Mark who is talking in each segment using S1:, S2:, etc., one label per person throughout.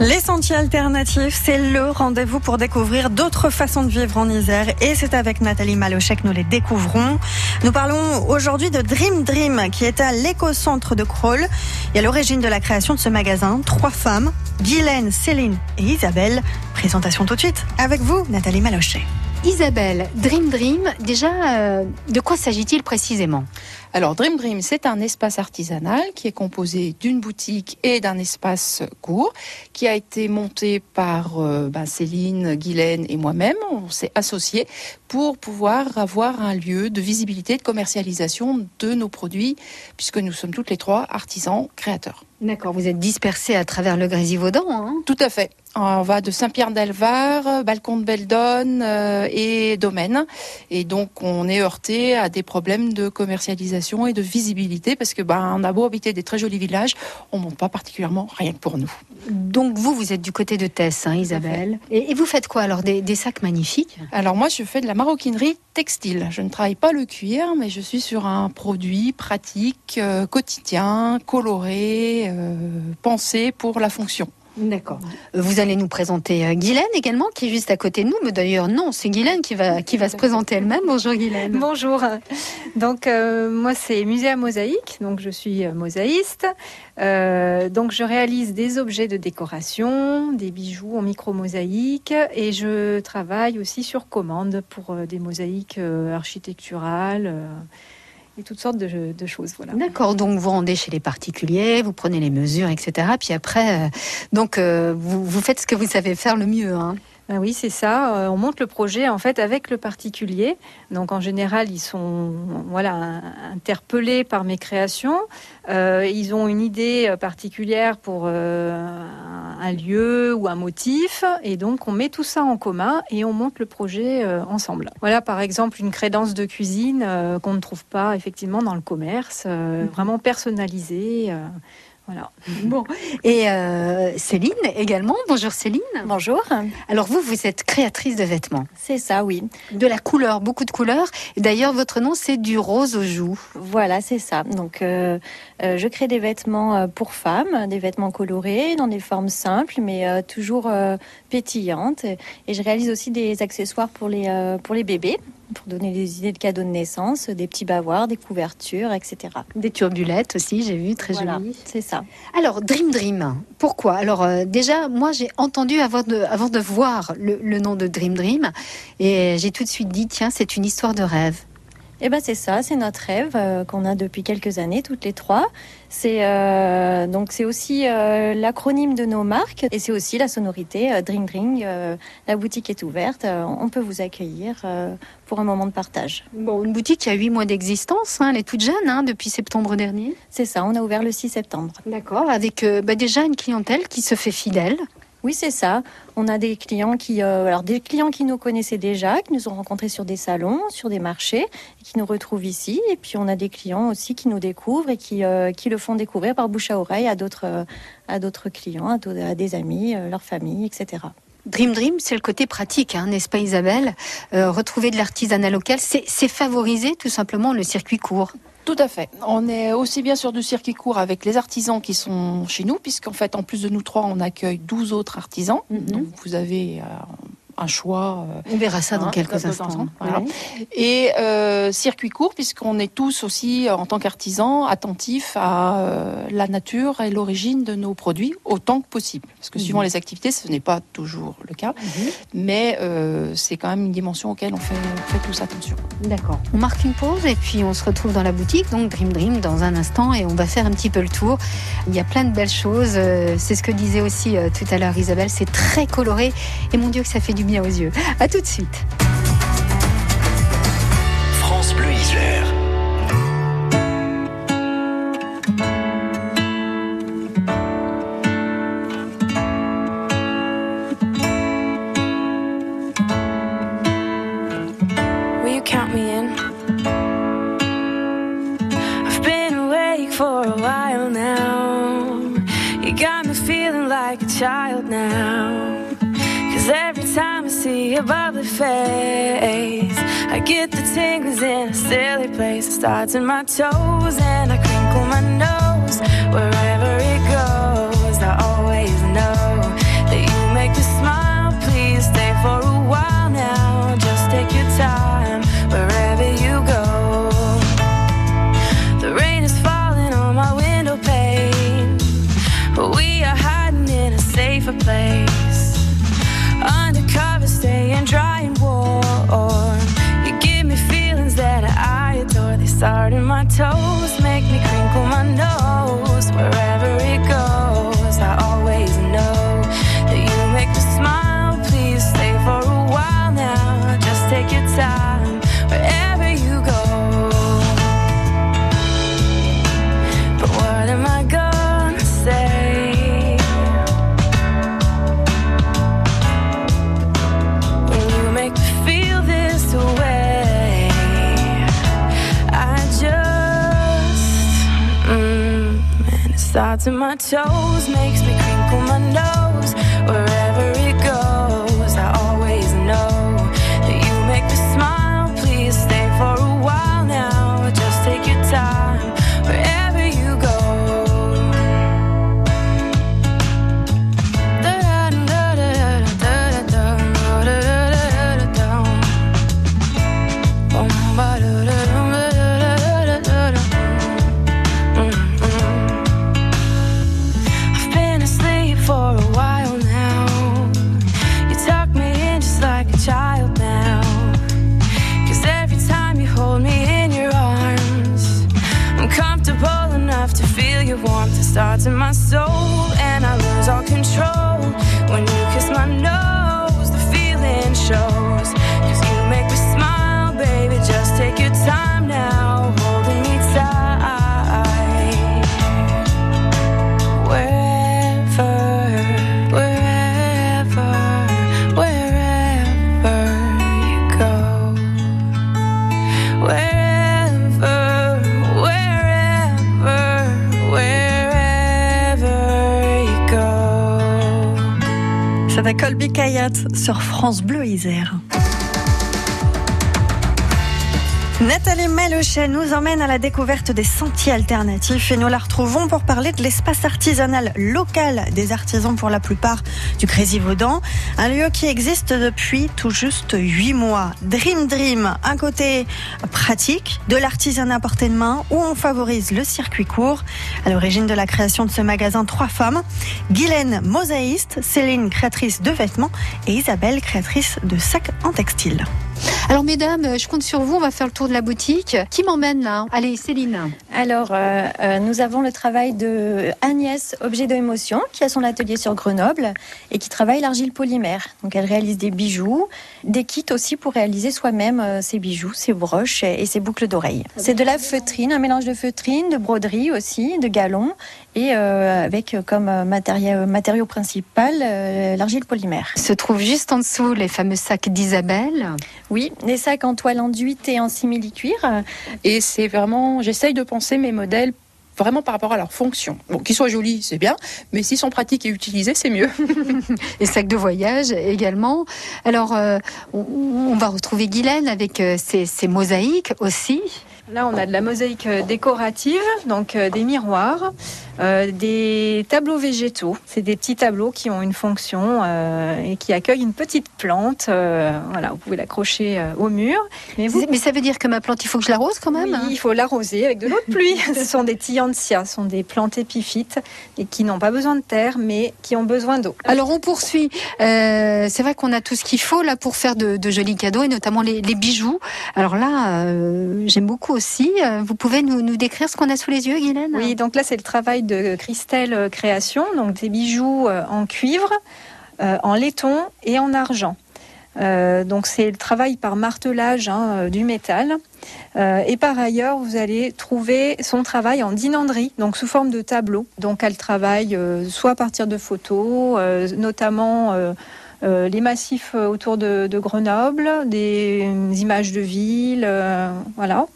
S1: Les sentiers alternatifs, c'est le rendez-vous pour découvrir d'autres façons de vivre en Isère et c'est avec Nathalie Malocher que nous les découvrons. Nous parlons aujourd'hui de Dream Dream qui est à l'éco-centre de Kroll et à l'origine de la création de ce magasin. Trois femmes, Guylaine, Céline et Isabelle. Présentation tout de suite avec vous, Nathalie Malochet.
S2: Isabelle, Dream Dream, déjà, euh, de quoi s'agit-il précisément?
S3: Alors Dream Dream, c'est un espace artisanal qui est composé d'une boutique et d'un espace court qui a été monté par euh, bah, Céline, Guylaine et moi-même. On s'est associés pour pouvoir avoir un lieu de visibilité, de commercialisation de nos produits puisque nous sommes toutes les trois artisans créateurs.
S2: D'accord, vous êtes dispersés à travers le Grésivaudan. Hein
S3: Tout à fait. On va de Saint-Pierre-d'Alvar, Balcon de Beldonne euh, et Domaine. Et donc, on est heurté à des problèmes de commercialisation et de visibilité parce que, ben, on a beau habiter des très jolis villages, on monte pas particulièrement rien que pour nous.
S2: Donc, vous, vous êtes du côté de Tess, hein, Isabelle. Et, vous faites quoi alors des, sacs magnifiques?
S3: Alors, moi, je fais de la maroquinerie textile. Je ne travaille pas le cuir, mais je suis sur un produit pratique, euh, quotidien, coloré, euh, pensée pour la fonction.
S2: D'accord. Vous allez nous présenter euh, Guylaine également, qui est juste à côté de nous. Mais d'ailleurs, non, c'est Guylaine qui va, qui va se présenter elle-même. Bonjour Guylaine.
S4: Bonjour. Donc, euh, moi, c'est Musée à Mosaïque. Donc, je suis mosaïste. donc, je réalise des objets de décoration, des bijoux en micro-mosaïque. Et je travaille aussi sur commande pour des mosaïques architecturales et toutes sortes de, choses. Voilà.
S2: D'accord, donc vous rendez chez les particuliers, vous prenez les mesures, etc. Puis après, euh, donc euh, vous, faites ce que vous savez faire le mieux. Hein.
S4: Ben oui, c'est ça. Euh, on monte le projet en fait avec le particulier. Donc en général, ils sont voilà interpellés par mes créations. Euh, ils ont une idée particulière pour euh, un lieu ou un motif, et donc on met tout ça en commun et on monte le projet ensemble. Voilà, par exemple, une crédence de cuisine qu'on ne trouve pas effectivement dans le commerce, vraiment personnalisée. Voilà.
S2: Bon. Et euh, Céline également. Bonjour Céline.
S5: Bonjour.
S2: Alors vous, vous êtes créatrice de vêtements.
S5: C'est ça, oui.
S2: De la couleur, beaucoup de couleurs. D'ailleurs, votre nom, c'est du rose aux joues.
S5: Voilà, c'est ça. Donc, euh, euh, je crée des vêtements pour femmes, des vêtements colorés, dans des formes simples, mais toujours pétillantes. Et je réalise aussi des accessoires pour les, pour les bébés pour donner des idées de cadeaux de naissance, des petits bavoirs, des couvertures, etc.
S2: Des turbulettes aussi, j'ai vu, très
S5: voilà. C'est ça.
S2: Alors, Dream Dream, pourquoi? Alors, euh, déjà, moi, j'ai entendu avant de, avant de voir le, le nom de Dream Dream, et j'ai tout de suite dit, tiens, c'est une histoire de rêve.
S5: Eh ben c'est ça, c'est notre rêve euh, qu'on a depuis quelques années toutes les trois. C'est euh, donc c'est aussi euh, l'acronyme de nos marques et c'est aussi la sonorité Dream Dream. la boutique est ouverte, on peut vous accueillir pour un moment de partage.
S2: Bon, une boutique qui a huit mois d'existence, hein, elle est toute jeune hein, depuis septembre dernier.
S5: C'est ça, on a ouvert le 6 septembre.
S2: D'accord, avec bah, déjà une clientèle qui se fait fidèle.
S5: Oui, c'est ça. On a des clients qui, euh, alors des clients qui nous connaissaient déjà, qui nous ont rencontrés sur des salons, sur des marchés, et qui nous retrouvent ici. Et puis on a des clients aussi qui nous découvrent et qui, euh, qui le font découvrir par bouche à oreille à d'autres, euh, à d'autres clients, à, des amis, leur famille, etc.
S2: Dream Dream, c'est le côté pratique, hein, n'est-ce pas Isabelle? Retrouver de l'artisanat local, c'est favoriser tout simplement le circuit court.
S3: Tout à fait. On est aussi bien sur du circuit court avec les artisans qui sont chez nous, puisqu'en fait, en plus de nous trois, on accueille 12 autres artisans. Mhm. Donc, vous avez euh, un choix.
S2: Euh, On verra ça dans hein, quelques instants.
S3: Et euh, circuit court, puisqu'on est tous aussi, en tant qu'artisans, attentifs à euh, la nature et l'origine de nos produits autant que possible. Parce que suivant mhm. les activités, ce n'est pas toujours le cas, mhm. mais c'est quand même une dimension auquel on fait, on fait tous attention.
S2: D'accord. On marque une pause et puis on se retrouve dans la boutique, donc Dream Dream, dans un instant, et on va faire un petit peu le tour. Il y a plein de belles choses. C'est ce que disait aussi tout à l'heure Isabelle, c'est très coloré. Et mon Dieu, que ça fait du aux yeux. À tout de suite. France Bleu Isère. Will you count me in? I've been awake for a while now. Now. every time I see your bubbly face, I get the tingles in a silly place. It starts in my toes and I crinkle my nose. Wherever it goes, I always
S6: Start my toes, make me crinkle my nose. In my toes, makes me crinkle my nose. Wherever In my soul, and I lose all control. When you kiss my nose, the feeling shows. Cause you make me smile, baby. Just take your time now,
S1: Kayat sur France Bleu Isère. Nathalie Malochet nous emmène à la découverte des sentiers alternatifs et nous la retrouvons pour parler de l'espace artisanal local des artisans pour la plupart du Crézy Vaudan, un lieu qui existe depuis tout juste huit mois. Dream Dream, un côté pratique de l'artisanat à portée de main où on favorise le circuit court. À l'origine de la création de ce magasin, trois femmes, Guylaine, mosaïste, Céline, créatrice de vêtements et Isabelle, créatrice de sacs en textile.
S2: Alors mesdames, je compte sur vous, on va faire le tour de la boutique. Qui m'emmène là? Allez, Céline.
S5: Alors, euh, euh, nous avons le travail de Agnès Objet d'émotion, qui a son atelier sur Grenoble et qui travaille l'argile polymère. Donc, elle réalise des bijoux, des kits aussi pour réaliser soi-même euh, ses bijoux, ses broches et, et ses boucles d'oreilles. C'est de la feutrine, un mélange de feutrine, de broderie aussi, de galon et avec comme matériau, matériau principal l'argile polymère.
S2: Se trouve juste en dessous les fameux sacs d'Isabelle.
S5: Oui, des sacs en toile enduite et en simili-cuir.
S3: Et c'est vraiment, j'essaye de penser mes modèles vraiment par rapport à leur fonction. Bon, qu'ils soient jolis, c'est bien, mais s'ils sont pratiques et utilisés, c'est mieux.
S2: Et sacs de voyage également. Alors, euh, on, va retrouver Guylaine avec euh, ses, ses mosaïques aussi.
S4: Là, on a de la mosaïque euh, décorative, donc euh, des miroirs, euh, des tableaux végétaux. C'est des petits tableaux qui ont une fonction euh, et qui accueillent une petite plante. Euh, voilà, vous pouvez l'accrocher au mur. Mais vous,
S2: Mais ça veut dire que ma plante, il faut que je l'arrose quand même
S4: oui,
S2: hein
S4: il faut l'arroser avec de l'eau de pluie. ce sont des tillandsia, ce sont des plantes épiphytes et qui n'ont pas besoin de terre, mais qui ont besoin d'eau.
S2: Alors on poursuit. C'est vrai qu'on a tout ce qu'il faut là pour faire de, de jolis cadeaux et notamment les, les bijoux. Alors là, j'aime beaucoup Euh, Vous pouvez nous, décrire ce qu'on a sous les yeux, Guylaine
S4: Oui, donc là, c'est le travail de Christelle euh, Création, donc des bijoux euh, en cuivre, en laiton et en argent. Donc c'est le travail par martelage hein, du métal. Et par ailleurs, vous allez trouver son travail en dinanderie, donc sous forme de tableau. Donc elle travaille soit à partir de photos, notamment les massifs autour de, de Grenoble, des images de ville, euh, voilà.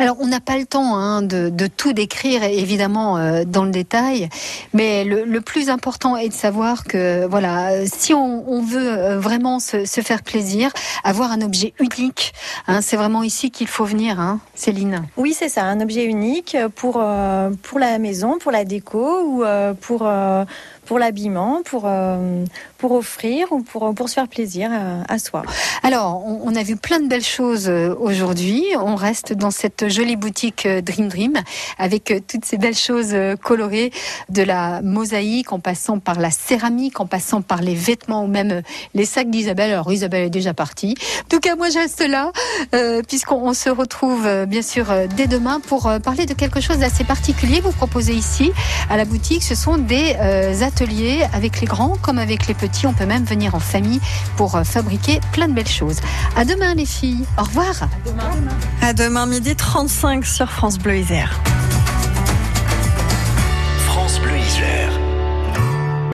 S2: Alors, on n'a pas le temps hein, de, tout décrire, évidemment, euh, dans le détail, mais le, plus important est de savoir que, voilà, si on, on veut euh, vraiment se, faire plaisir, avoir un objet unique, hein, c'est vraiment ici qu'il faut venir, hein, Céline.
S5: Oui, c'est ça, un objet unique pour, euh, pour la maison, pour la déco ou pour, pour l'habillement, pour, euh, pour offrir ou pour, pour se faire plaisir à, à soi.
S2: Alors, on, a vu plein de belles choses euh, aujourd'hui. On reste dans cette jolie boutique euh, Dream Dream avec euh, toutes ces belles choses euh, colorées, de la mosaïque en passant par la céramique, en passant par les vêtements ou même euh, les sacs d'Isabelle. Alors, Isabelle est déjà partie. En tout cas, moi, je reste là euh, puisqu'on on se retrouve euh, bien sûr euh, dès demain pour euh, parler de quelque chose d'assez particulier. Vous proposez ici à la boutique, ce sont des euh, ateliers avec les grands comme avec les petits. On peut même venir en famille pour euh, fabriquer plein de belles choses. À demain les filles. Au revoir.
S1: À demain midi 35 sur France Bleu Isère.
S7: France Bleu Isère.